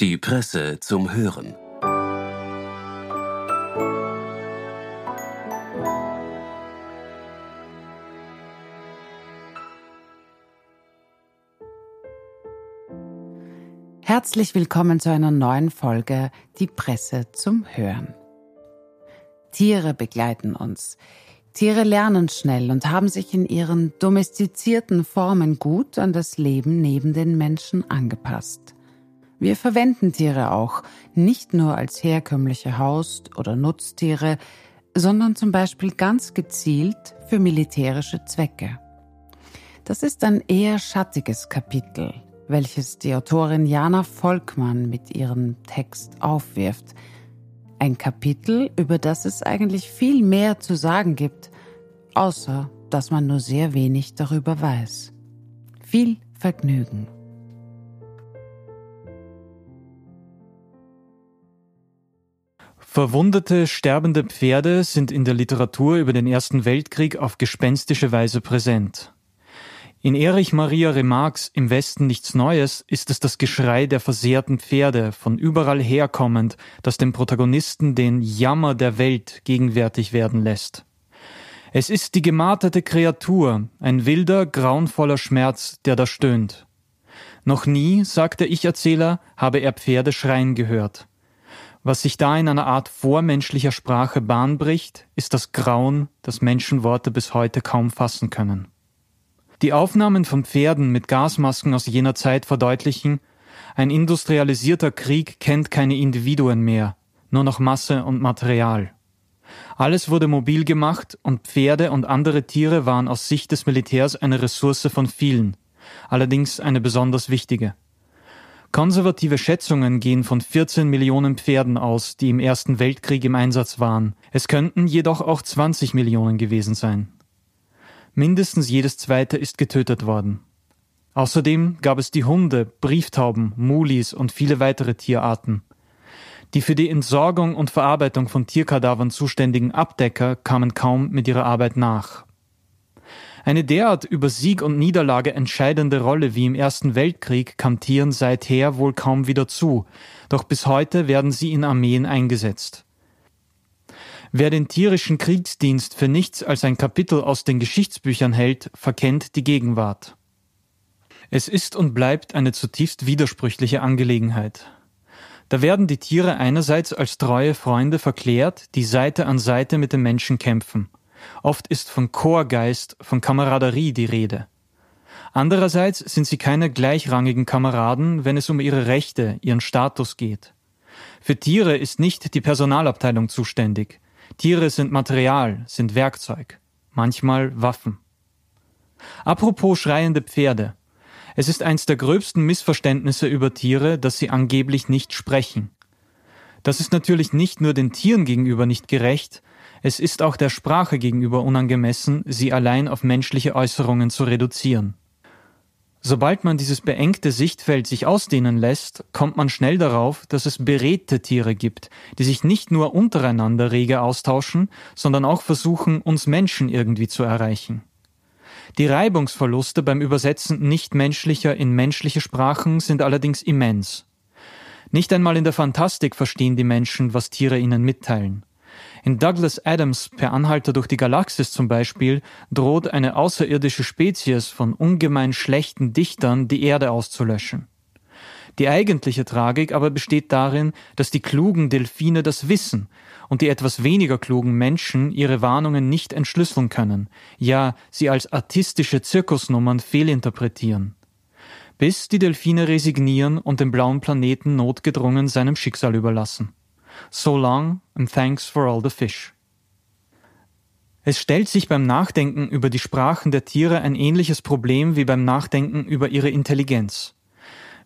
Die Presse zum Hören. Herzlich willkommen zu einer neuen Folge Die Presse zum Hören. Tiere begleiten uns. Tiere lernen schnell und haben sich in ihren domestizierten Formen gut an das Leben neben den Menschen angepasst. Wir verwenden Tiere auch nicht nur als herkömmliche Haus- oder Nutztiere, sondern zum Beispiel ganz gezielt für militärische Zwecke. Das ist ein eher schattiges Kapitel, welches die Autorin Jana Volkmann mit ihrem Text aufwirft. Ein Kapitel, über das es eigentlich viel mehr zu sagen gibt, außer dass man nur sehr wenig darüber weiß. Viel Vergnügen. Verwundete, sterbende Pferde sind in der Literatur über den Ersten Weltkrieg auf gespenstische Weise präsent. In Erich Maria Remarques Im Westen nichts Neues ist es das Geschrei der versehrten Pferde, von überall herkommend, das dem Protagonisten den Jammer der Welt gegenwärtig werden lässt. Es ist die gemarterte Kreatur, ein wilder, grauenvoller Schmerz, der da stöhnt. Noch nie, sagt der Ich-Erzähler, habe er Pferde schreien gehört. Was sich da in einer Art vormenschlicher Sprache Bahn bricht, ist das Grauen, das Menschenworte bis heute kaum fassen können. Die Aufnahmen von Pferden mit Gasmasken aus jener Zeit verdeutlichen, ein industrialisierter Krieg kennt keine Individuen mehr, nur noch Masse und Material. Alles wurde mobil gemacht und Pferde und andere Tiere waren aus Sicht des Militärs eine Ressource von vielen, allerdings eine besonders wichtige. Konservative Schätzungen gehen von 14 Millionen Pferden aus, die im Ersten Weltkrieg im Einsatz waren. Es könnten jedoch auch 20 Millionen gewesen sein. Mindestens jedes zweite ist getötet worden. Außerdem gab es die Hunde, Brieftauben, Mulis und viele weitere Tierarten. Die für die Entsorgung und Verarbeitung von Tierkadavern zuständigen Abdecker kamen kaum mit ihrer Arbeit nach. Eine derart über Sieg und Niederlage entscheidende Rolle wie im Ersten Weltkrieg kam Tieren seither wohl kaum wieder zu, doch bis heute werden sie in Armeen eingesetzt. Wer den tierischen Kriegsdienst für nichts als ein Kapitel aus den Geschichtsbüchern hält, verkennt die Gegenwart. Es ist und bleibt eine zutiefst widersprüchliche Angelegenheit. Da werden die Tiere einerseits als treue Freunde verklärt, die Seite an Seite mit den Menschen kämpfen. Oft ist von Chorgeist, von Kameraderie die Rede. Andererseits sind sie keine gleichrangigen Kameraden, wenn es um ihre Rechte, ihren Status geht. Für Tiere ist nicht die Personalabteilung zuständig. Tiere sind Material, sind Werkzeug, manchmal Waffen. Apropos schreiende Pferde. Es ist eins der gröbsten Missverständnisse über Tiere, dass sie angeblich nicht sprechen. Das ist natürlich nicht nur den Tieren gegenüber nicht gerecht, es ist auch der Sprache gegenüber unangemessen, sie allein auf menschliche Äußerungen zu reduzieren. Sobald man dieses beengte Sichtfeld sich ausdehnen lässt, kommt man schnell darauf, dass es beredte Tiere gibt, die sich nicht nur untereinander rege austauschen, sondern auch versuchen, uns Menschen irgendwie zu erreichen. Die Reibungsverluste beim Übersetzen nichtmenschlicher in menschliche Sprachen sind allerdings immens. Nicht einmal in der Fantastik verstehen die Menschen, was Tiere ihnen mitteilen. In Douglas Adams Per Anhalter durch die Galaxis zum Beispiel droht eine außerirdische Spezies von ungemein schlechten Dichtern die Erde auszulöschen. Die eigentliche Tragik aber besteht darin, dass die klugen Delfine das wissen und die etwas weniger klugen Menschen ihre Warnungen nicht entschlüsseln können, ja sie als artistische Zirkusnummern fehlinterpretieren. Bis die Delfine resignieren und den blauen Planeten notgedrungen seinem Schicksal überlassen. So long and thanks for all the fish. Es stellt sich beim Nachdenken über die Sprachen der Tiere ein ähnliches Problem wie beim Nachdenken über ihre Intelligenz.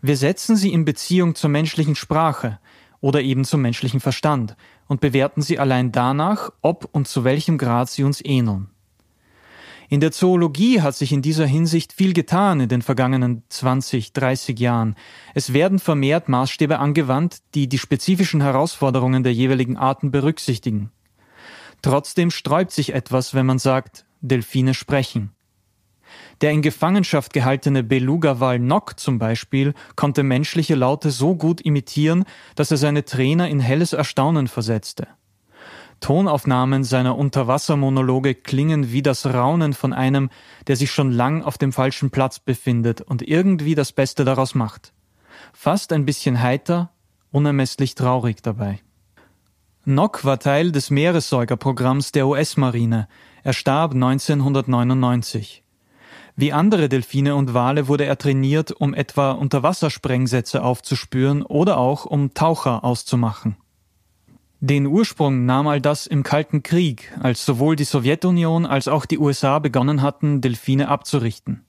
Wir setzen sie in Beziehung zur menschlichen Sprache oder eben zum menschlichen Verstand und bewerten sie allein danach, ob und zu welchem Grad sie uns ähneln. In der Zoologie hat sich in dieser Hinsicht viel getan in den vergangenen 20, 30 Jahren. Es werden vermehrt Maßstäbe angewandt, die die spezifischen Herausforderungen der jeweiligen Arten berücksichtigen. Trotzdem sträubt sich etwas, wenn man sagt, Delfine sprechen. Der in Gefangenschaft gehaltene Beluga-Wal Nock zum Beispiel konnte menschliche Laute so gut imitieren, dass er seine Trainer in helles Erstaunen versetzte. Tonaufnahmen seiner Unterwassermonologe klingen wie das Raunen von einem, der sich schon lang auf dem falschen Platz befindet und irgendwie das Beste daraus macht. Fast ein bisschen heiter, unermesslich traurig dabei. Nock war Teil des Meeressäugerprogramms der US-Marine. Er starb 1999. Wie andere Delfine und Wale wurde er trainiert, um etwa Unterwassersprengsätze aufzuspüren oder auch um Taucher auszumachen. Den Ursprung nahm all das im Kalten Krieg, als sowohl die Sowjetunion als auch die USA begonnen hatten, Delfine abzurichten.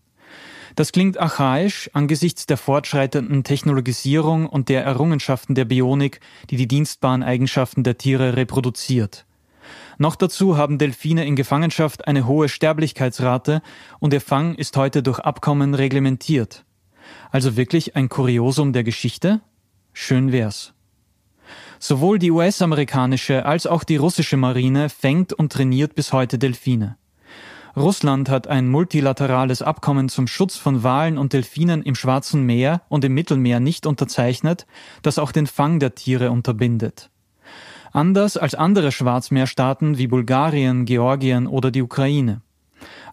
Das klingt archaisch angesichts der fortschreitenden Technologisierung und der Errungenschaften der Bionik, die die dienstbaren Eigenschaften der Tiere reproduziert. Noch dazu haben Delfine in Gefangenschaft eine hohe Sterblichkeitsrate und ihr Fang ist heute durch Abkommen reglementiert. Also wirklich ein Kuriosum der Geschichte? Schön wär's. Sowohl die US-amerikanische als auch die russische Marine fängt und trainiert bis heute Delfine. Russland hat ein multilaterales Abkommen zum Schutz von Walen und Delfinen im Schwarzen Meer und im Mittelmeer nicht unterzeichnet, das auch den Fang der Tiere unterbindet. Anders als andere Schwarzmeerstaaten wie Bulgarien, Georgien oder die Ukraine.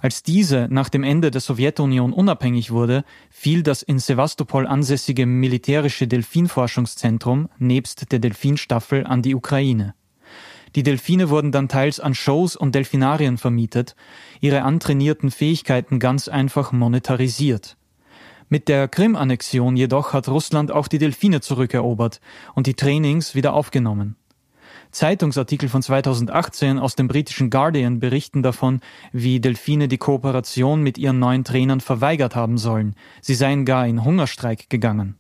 Als diese nach dem Ende der Sowjetunion unabhängig wurde, fiel das in Sevastopol ansässige militärische Delfinforschungszentrum nebst der Delfinstaffel an die Ukraine. Die Delfine wurden dann teils an Shows und Delfinarien vermietet, ihre antrainierten Fähigkeiten ganz einfach monetarisiert. Mit der Krim-Annexion jedoch hat Russland auch die Delfine zurückerobert und die Trainings wieder aufgenommen. Zeitungsartikel von 2018 aus dem britischen Guardian berichten davon, wie Delfine die Kooperation mit ihren neuen Trainern verweigert haben sollen. Sie seien gar in Hungerstreik gegangen.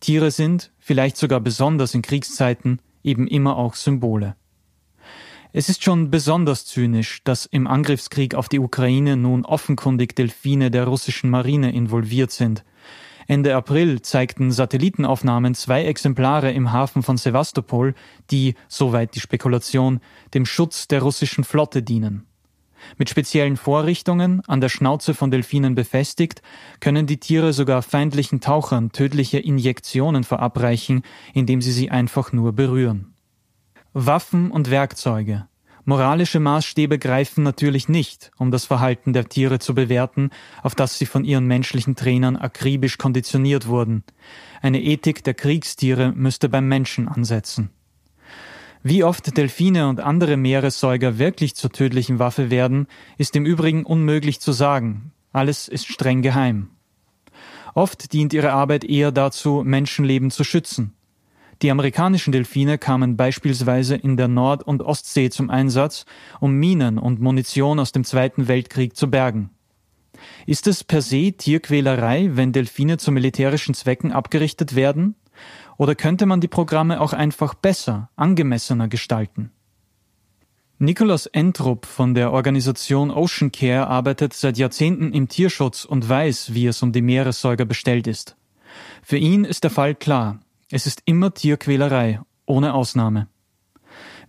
Tiere sind, vielleicht sogar besonders in Kriegszeiten, eben immer auch Symbole. Es ist schon besonders zynisch, dass im Angriffskrieg auf die Ukraine nun offenkundig Delfine der russischen Marine involviert sind. Ende April zeigten Satellitenaufnahmen zwei Exemplare im Hafen von Sevastopol, die, soweit die Spekulation, dem Schutz der russischen Flotte dienen. Mit speziellen Vorrichtungen, an der Schnauze von Delfinen befestigt, können die Tiere sogar feindlichen Tauchern tödliche Injektionen verabreichen, indem sie sie einfach nur berühren. Waffen und Werkzeuge, Moralische Maßstäbe greifen natürlich nicht, um das Verhalten der Tiere zu bewerten, auf das sie von ihren menschlichen Trainern akribisch konditioniert wurden. Eine Ethik der Kriegstiere müsste beim Menschen ansetzen. Wie oft Delfine und andere Meeressäuger wirklich zur tödlichen Waffe werden, ist im Übrigen unmöglich zu sagen. Alles ist streng geheim. Oft dient ihre Arbeit eher dazu, Menschenleben zu schützen. Die amerikanischen Delfine kamen beispielsweise in der Nord- und Ostsee zum Einsatz, um Minen und Munition aus dem Zweiten Weltkrieg zu bergen. Ist es per se Tierquälerei, wenn Delfine zu militärischen Zwecken abgerichtet werden? Oder könnte man die Programme auch einfach besser, angemessener gestalten? Nicholas Entrup von der Organisation Ocean Care arbeitet seit Jahrzehnten im Tierschutz und weiß, wie es um die Meeressäuger bestellt ist. Für ihn ist der Fall klar. Es ist immer Tierquälerei, ohne Ausnahme.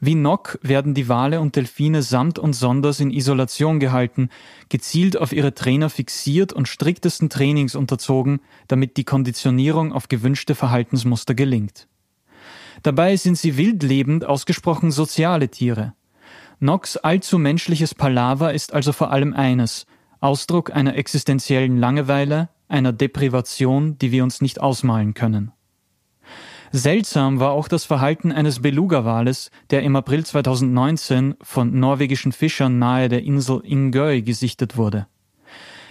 Wie Nock werden die Wale und Delfine samt und sonders in Isolation gehalten, gezielt auf ihre Trainer fixiert und striktesten Trainings unterzogen, damit die Konditionierung auf gewünschte Verhaltensmuster gelingt. Dabei sind sie wildlebend ausgesprochen soziale Tiere. Nocks allzu menschliches Palaver ist also vor allem eines, Ausdruck einer existenziellen Langeweile, einer Deprivation, die wir uns nicht ausmalen können. Seltsam war auch das Verhalten eines Beluga-Wales, der im April 2019 von norwegischen Fischern nahe der Insel Ingøy gesichtet wurde.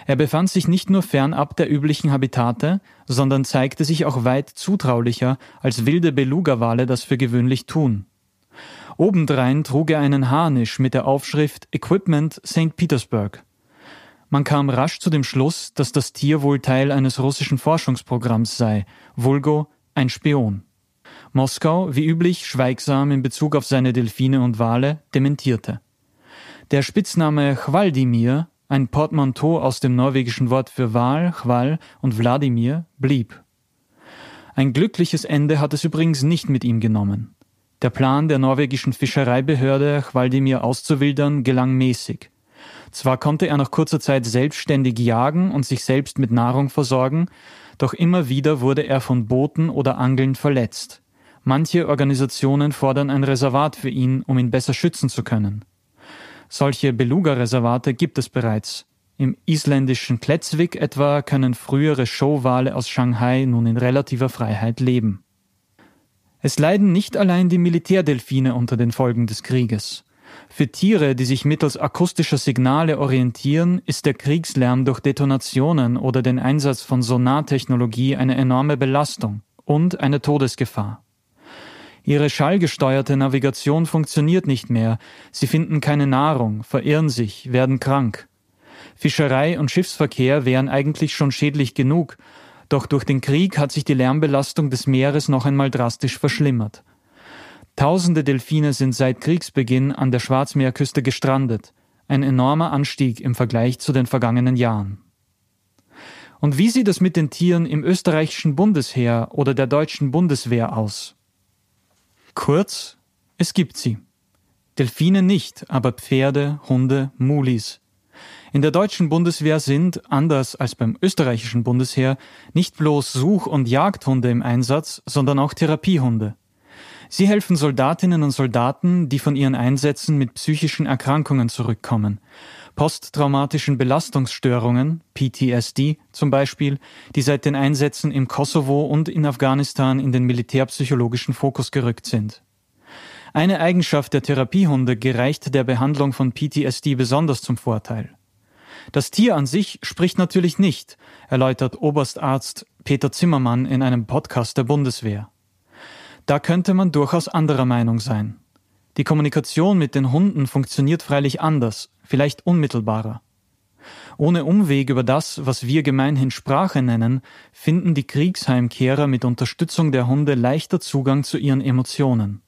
Er befand sich nicht nur fernab der üblichen Habitate, sondern zeigte sich auch weit zutraulicher, als wilde Beluga-Wale das für gewöhnlich tun. Obendrein trug er einen Harnisch mit der Aufschrift Equipment St. Petersburg. Man kam rasch zu dem Schluss, dass das Tier wohl Teil eines russischen Forschungsprogramms sei, vulgo ein Spion. Moskau, wie üblich schweigsam in Bezug auf seine Delfine und Wale, dementierte. Der Spitzname Chwaldimir, ein Portmanteau aus dem norwegischen Wort für Wal, Chwal und Wladimir, blieb. Ein glückliches Ende hat es übrigens nicht mit ihm genommen. Der Plan der norwegischen Fischereibehörde, Chwaldimir auszuwildern, gelang mäßig. Zwar konnte er nach kurzer Zeit selbstständig jagen und sich selbst mit Nahrung versorgen, doch immer wieder wurde er von Booten oder Angeln verletzt. Manche Organisationen fordern ein Reservat für ihn, um ihn besser schützen zu können. Solche Beluga-Reservate gibt es bereits. Im isländischen Kletzvik etwa können frühere Showwale aus Shanghai nun in relativer Freiheit leben. Es leiden nicht allein die Militärdelfine unter den Folgen des Krieges. Für Tiere, die sich mittels akustischer Signale orientieren, ist der Kriegslärm durch Detonationen oder den Einsatz von Sonartechnologie eine enorme Belastung und eine Todesgefahr. Ihre schallgesteuerte Navigation funktioniert nicht mehr, sie finden keine Nahrung, verirren sich, werden krank. Fischerei und Schiffsverkehr wären eigentlich schon schädlich genug, doch durch den Krieg hat sich die Lärmbelastung des Meeres noch einmal drastisch verschlimmert. Tausende Delfine sind seit Kriegsbeginn an der Schwarzmeerküste gestrandet, ein enormer Anstieg im Vergleich zu den vergangenen Jahren. Und wie sieht es mit den Tieren im österreichischen Bundesheer oder der deutschen Bundeswehr aus? Kurz, es gibt sie. Delfine nicht, aber Pferde, Hunde, Mulis. In der deutschen Bundeswehr sind, anders als beim österreichischen Bundesheer, nicht bloß Such- und Jagdhunde im Einsatz, sondern auch Therapiehunde. Sie helfen Soldatinnen und Soldaten, die von ihren Einsätzen mit psychischen Erkrankungen zurückkommen. Posttraumatischen Belastungsstörungen, PTSD zum Beispiel, die seit den Einsätzen im Kosovo und in Afghanistan in den militärpsychologischen Fokus gerückt sind. Eine Eigenschaft der Therapiehunde gereicht der Behandlung von PTSD besonders zum Vorteil. Das Tier an sich spricht natürlich nicht, erläutert Oberstarzt Peter Zimmermann in einem Podcast der Bundeswehr. Da könnte man durchaus anderer Meinung sein. Die Kommunikation mit den Hunden funktioniert freilich anders, vielleicht unmittelbarer. Ohne Umweg über das, was wir gemeinhin Sprache nennen, finden die Kriegsheimkehrer mit Unterstützung der Hunde leichter Zugang zu ihren Emotionen.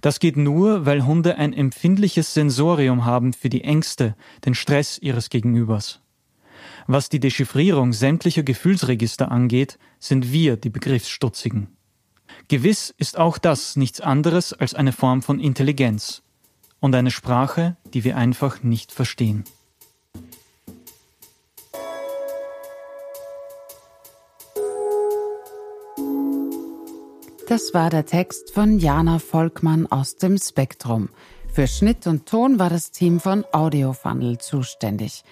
Das geht nur, weil Hunde ein empfindliches Sensorium haben für die Ängste, den Stress ihres Gegenübers. Was die Dechiffrierung sämtlicher Gefühlsregister angeht, sind wir die Begriffsstutzigen. Gewiss ist auch das nichts anderes als eine Form von Intelligenz und eine Sprache, die wir einfach nicht verstehen. Das war der Text von Jana Volkmann aus dem Spektrum. Für Schnitt und Ton war das Team von Audiofunnel zuständig.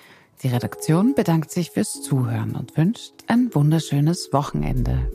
Die Redaktion bedankt sich fürs Zuhören und wünscht ein wunderschönes Wochenende.